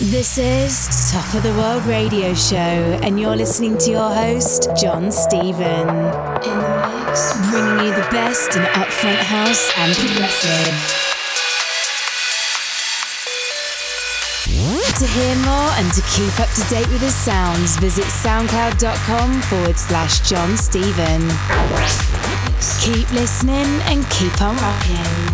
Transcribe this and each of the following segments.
This is Top of the World Radio Show, and you're listening to your host, John Stephen. In the mix, bringing you the best in upfront house and progressive. To hear more and to keep up to date with his sounds, visit soundcloud.com forward slash John Stephen. Keep listening and keep on rocking.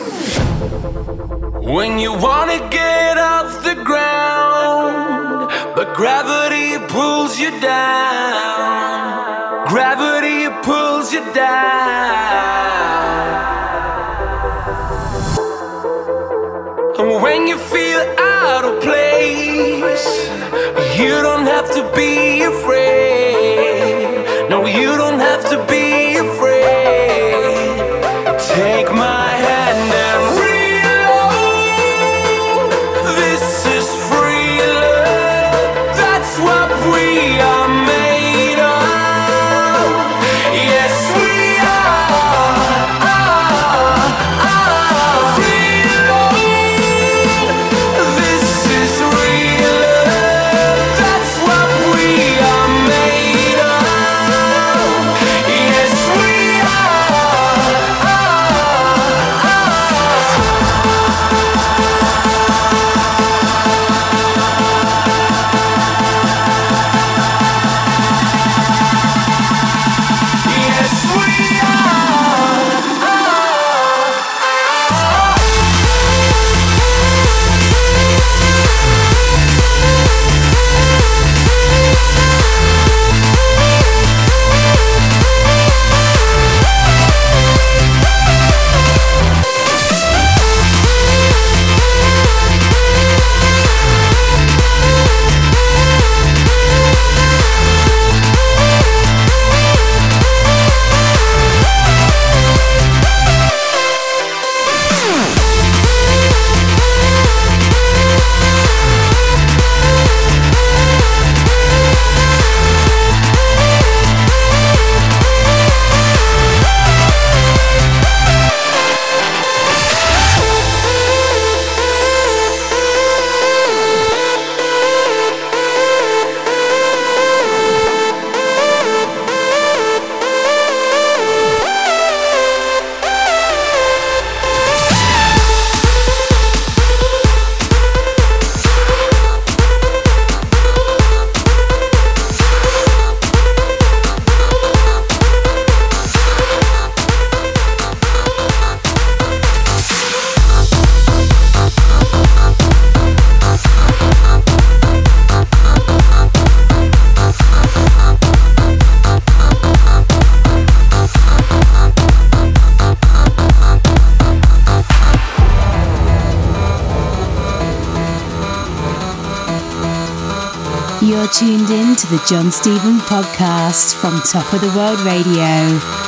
When you wanna get off the ground, but gravity pulls you down. Gravity pulls you down. And when you feel out of place, you don't have to be afraid. The John Stephen podcast from Top of the World Radio.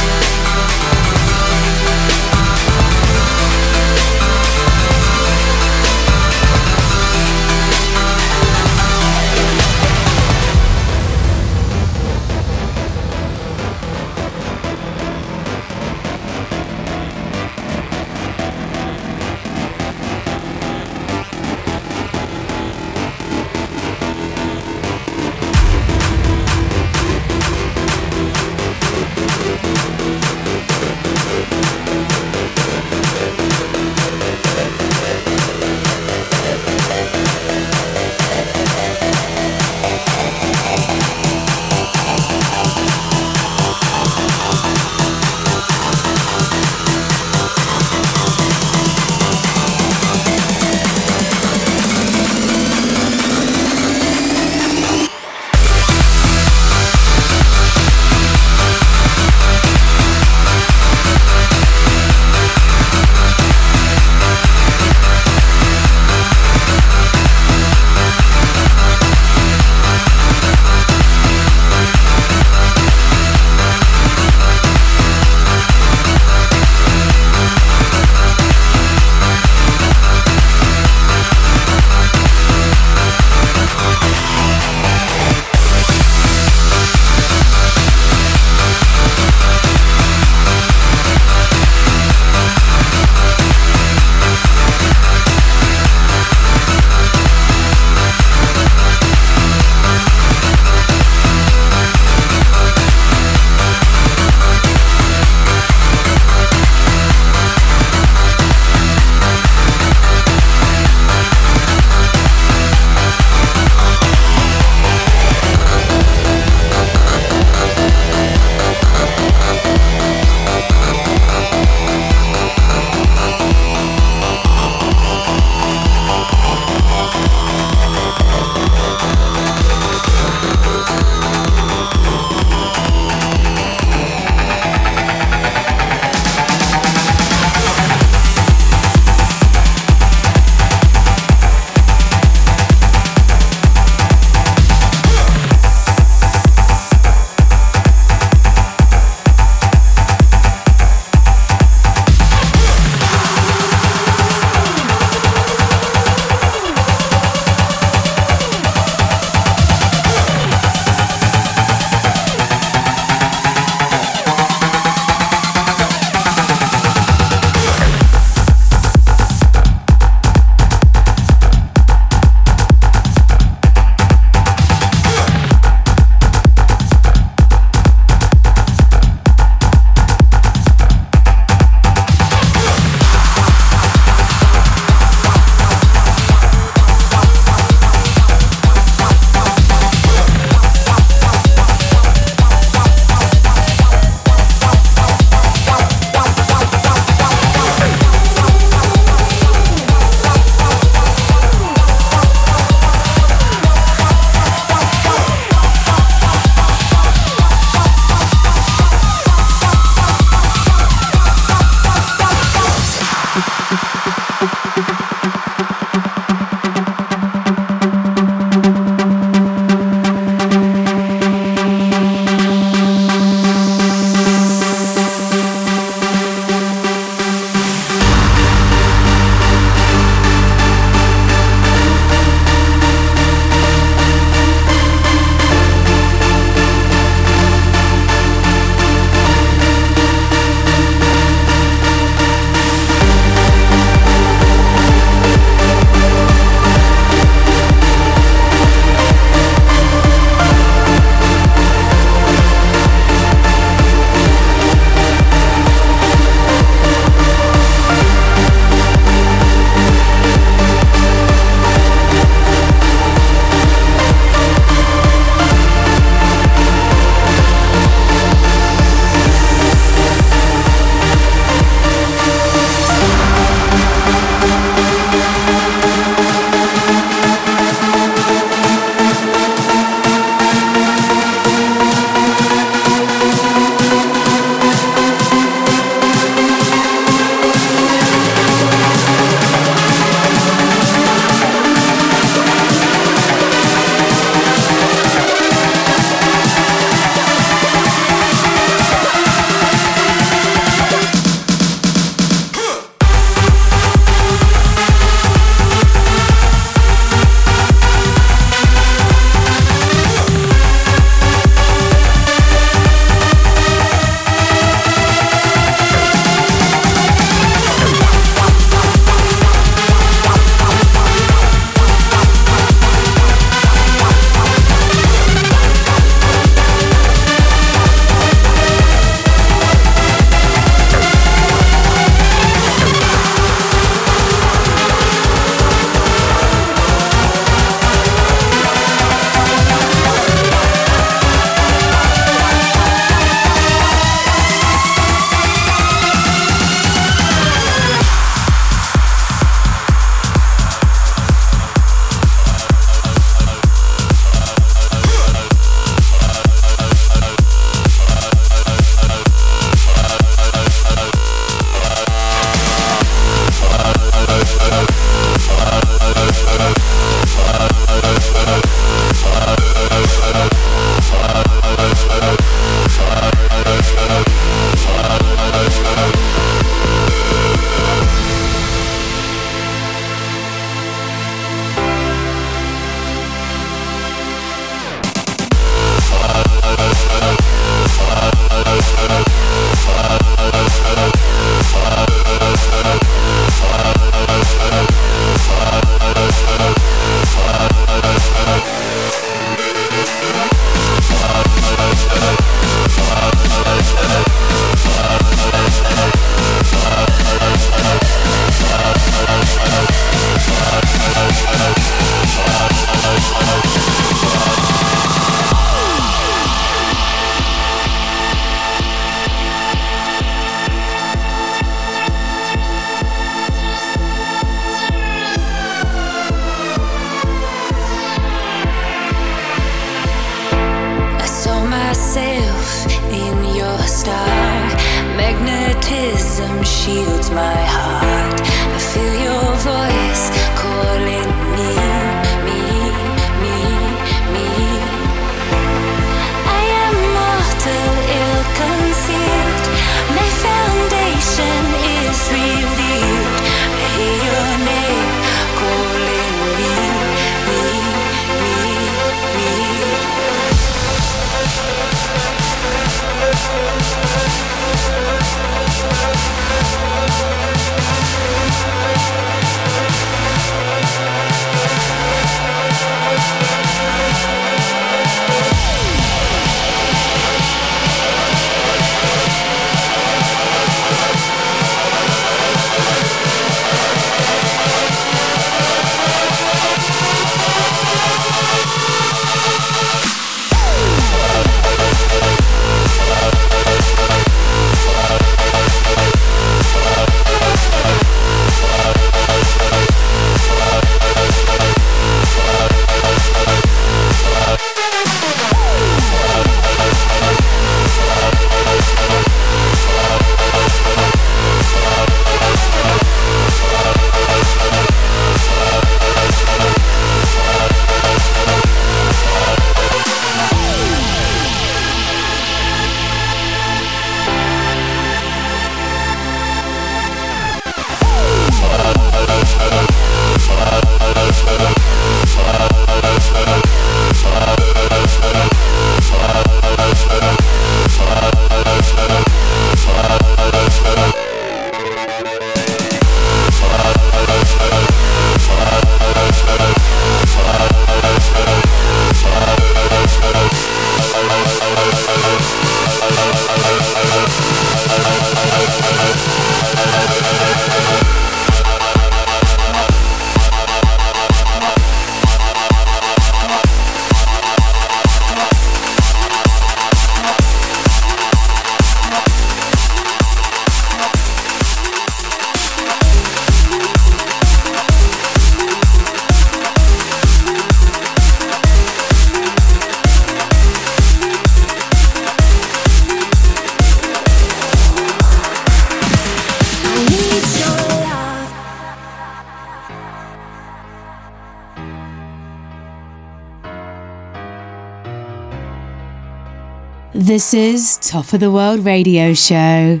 This is Top of the World Radio Show.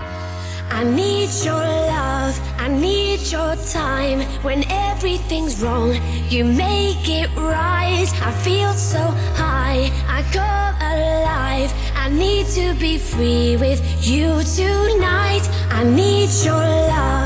I need your love, I need your time. When everything's wrong, you make it right. I feel so high, I come alive. I need to be free with you tonight. I need your love.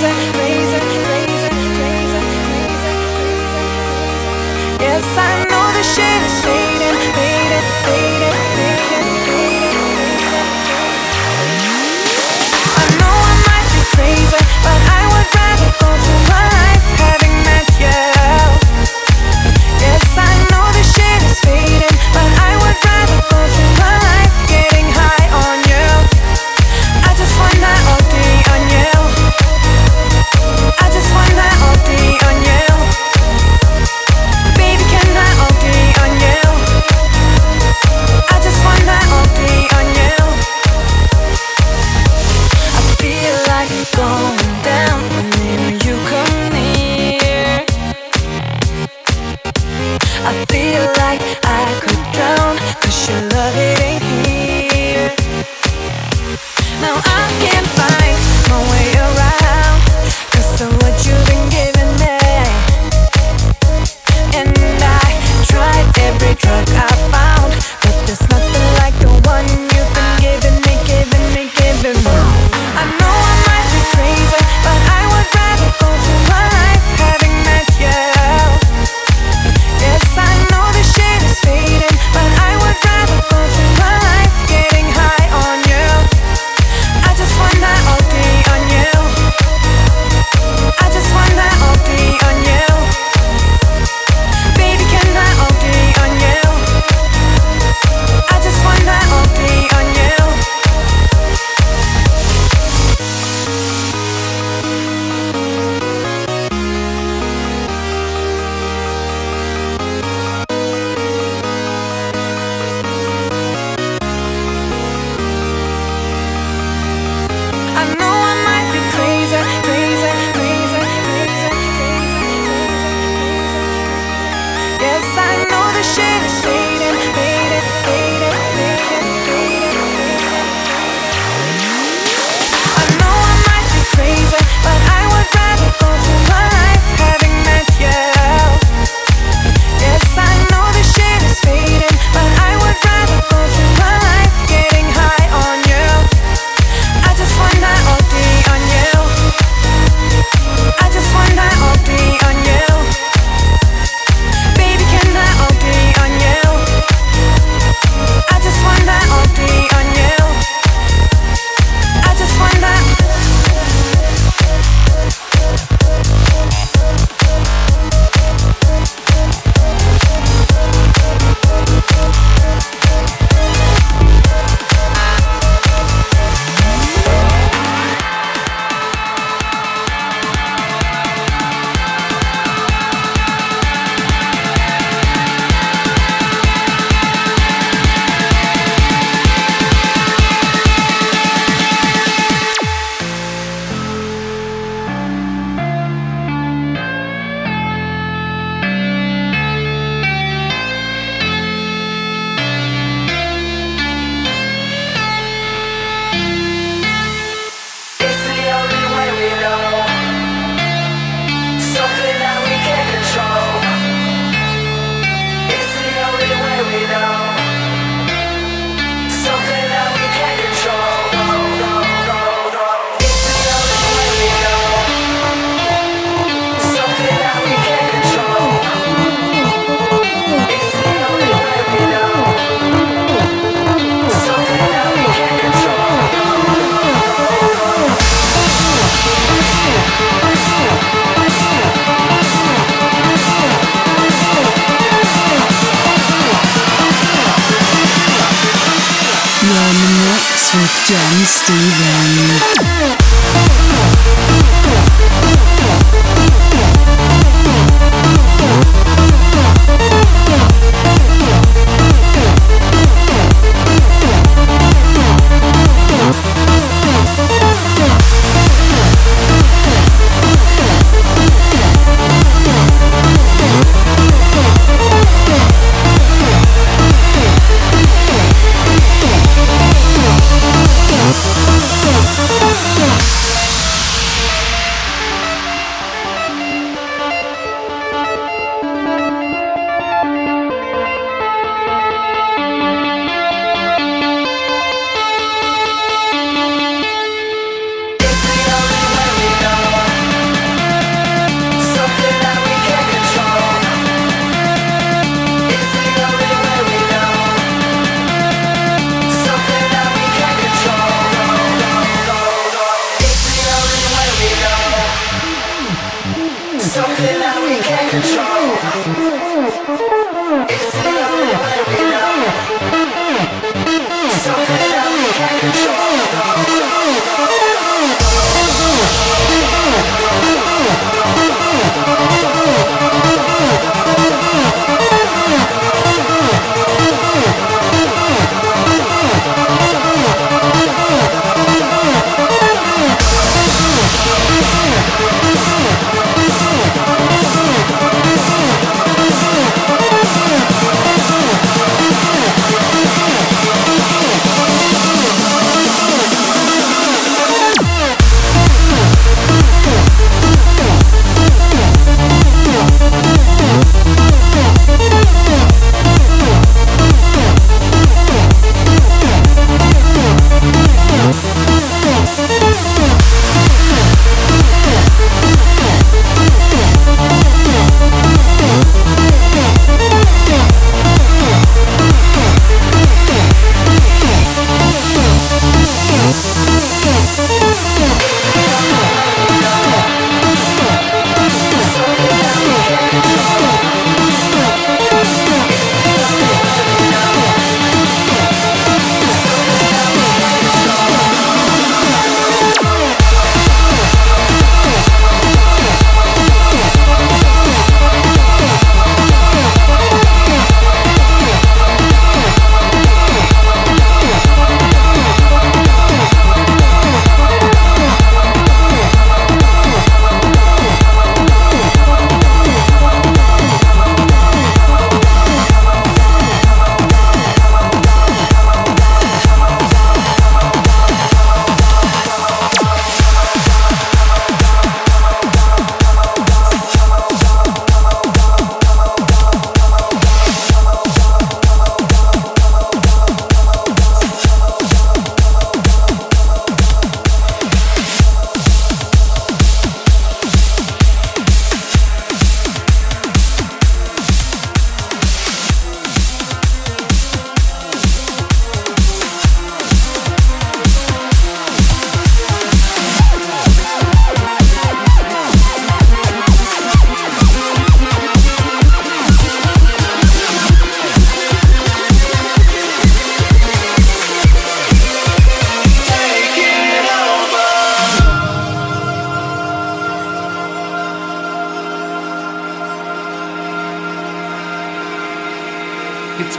the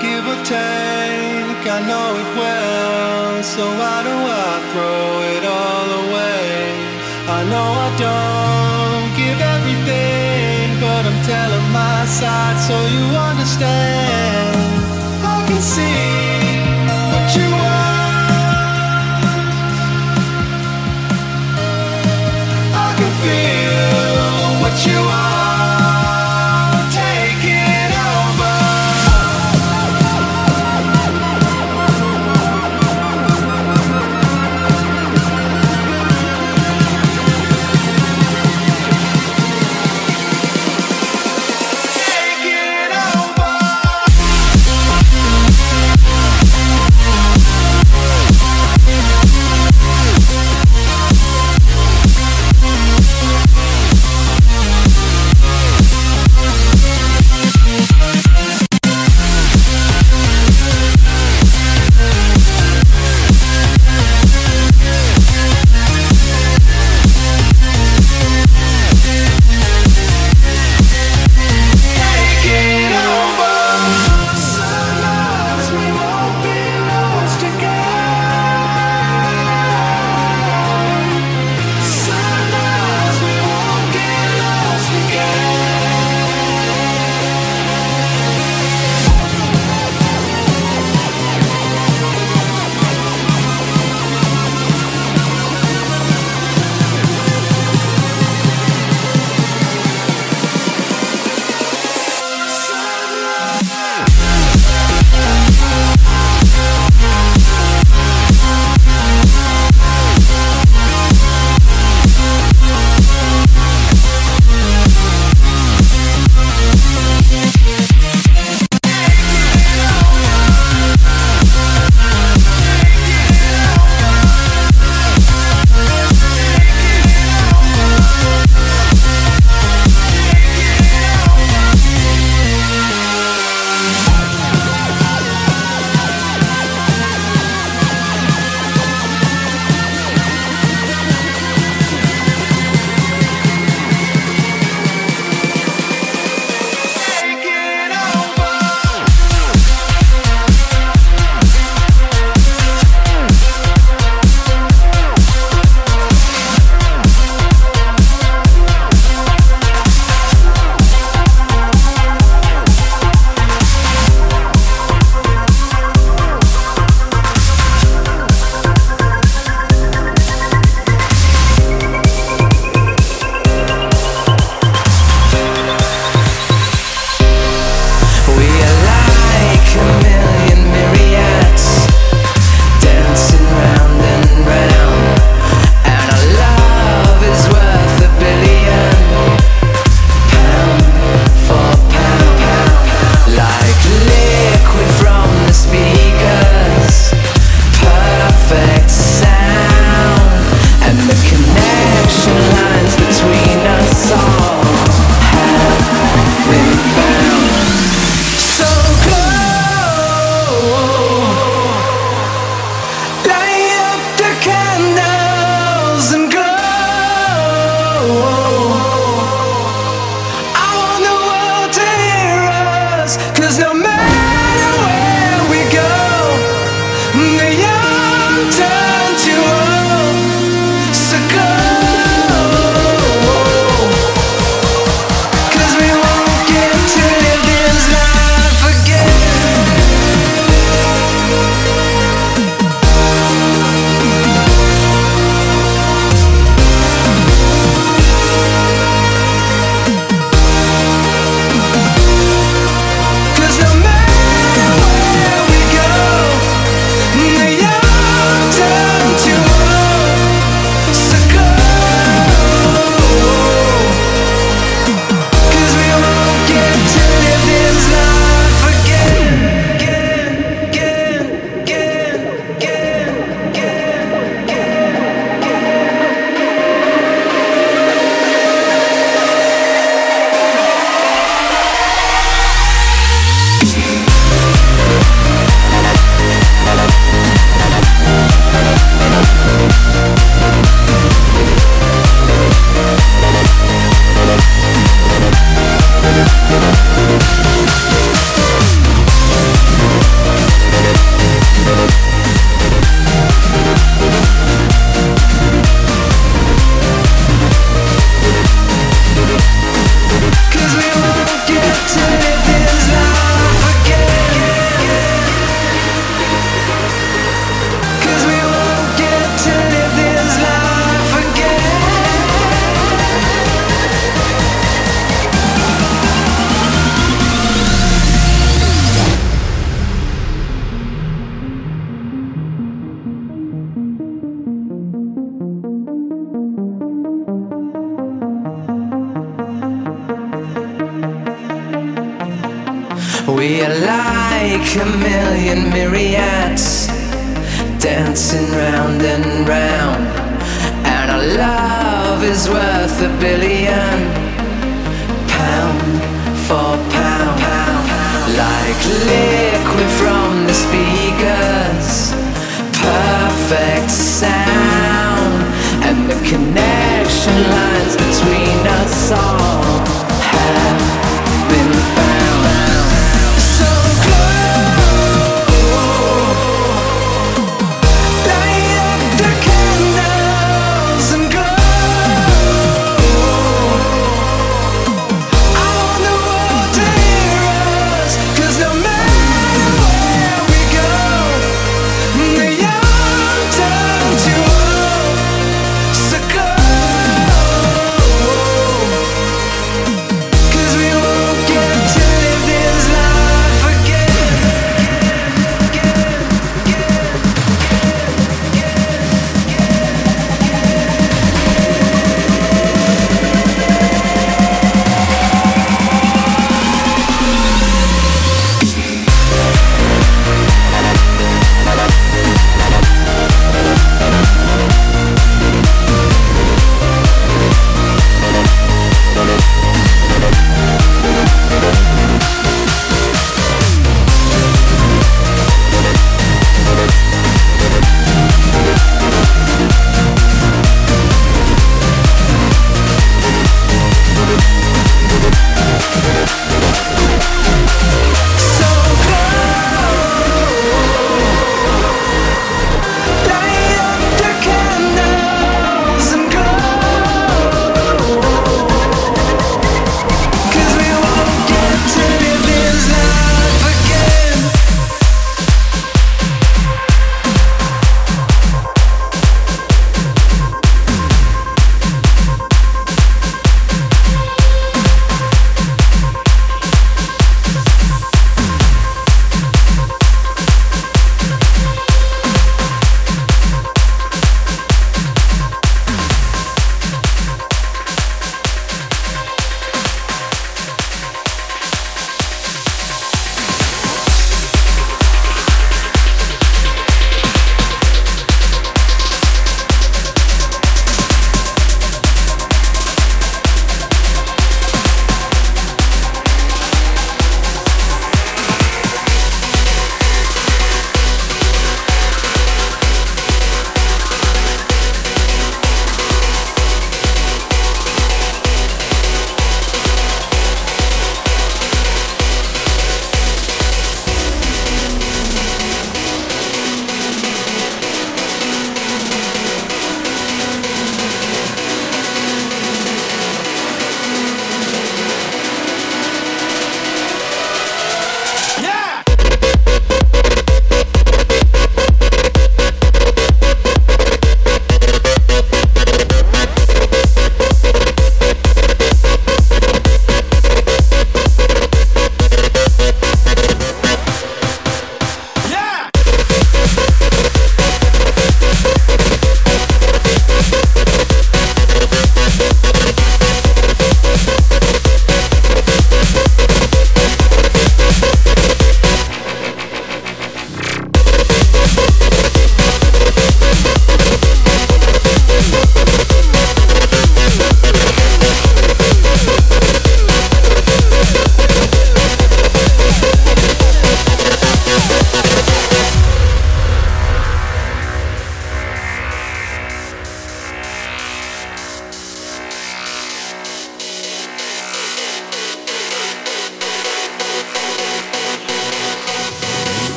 give or take, I know it well. So why do I throw it all away? I know I don't give everything, but I'm telling my side so you understand.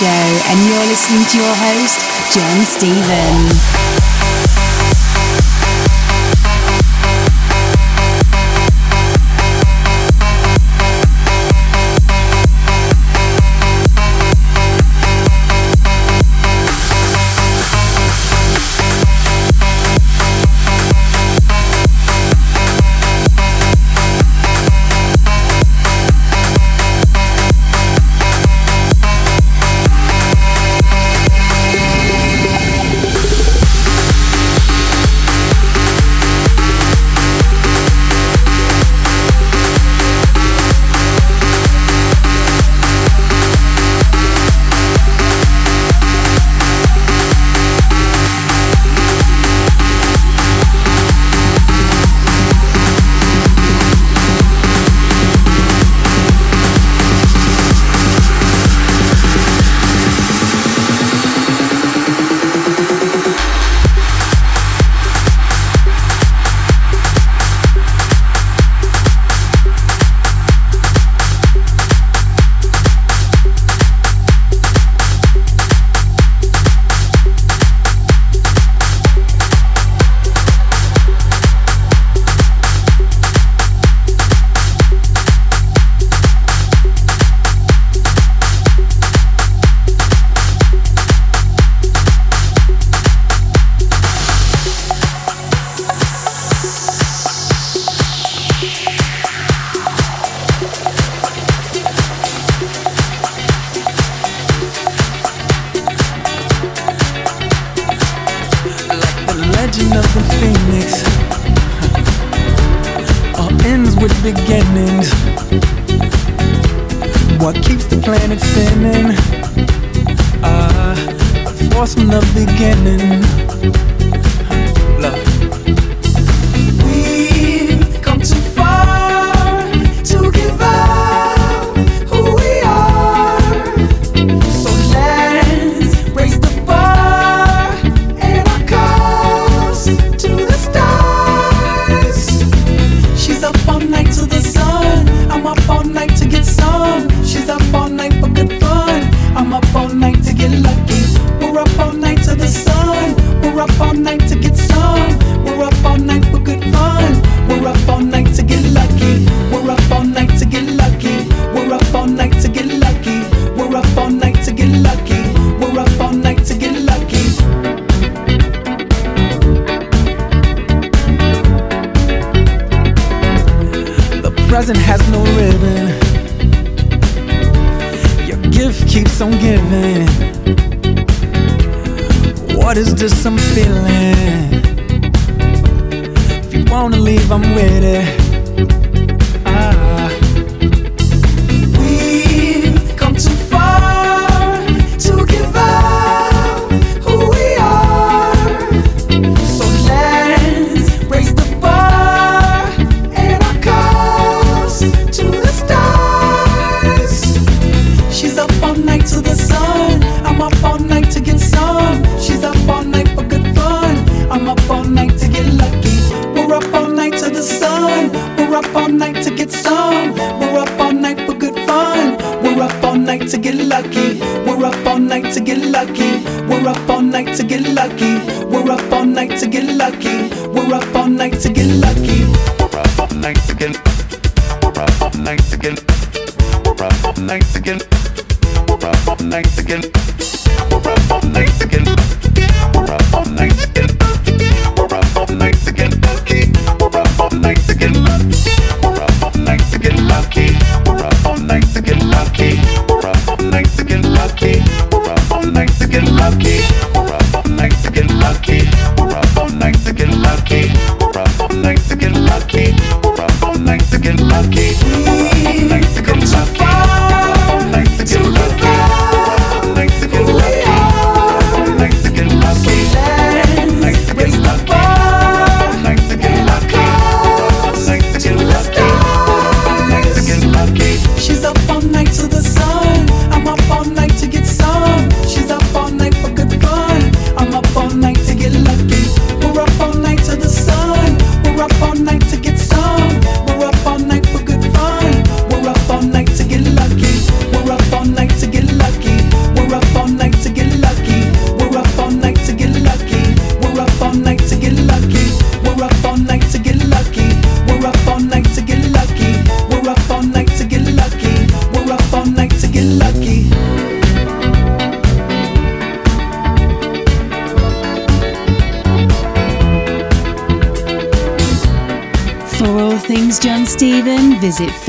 Show, and you're listening to your host, John Stephen.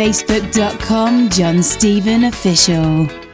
facebook.com John Stephen Official.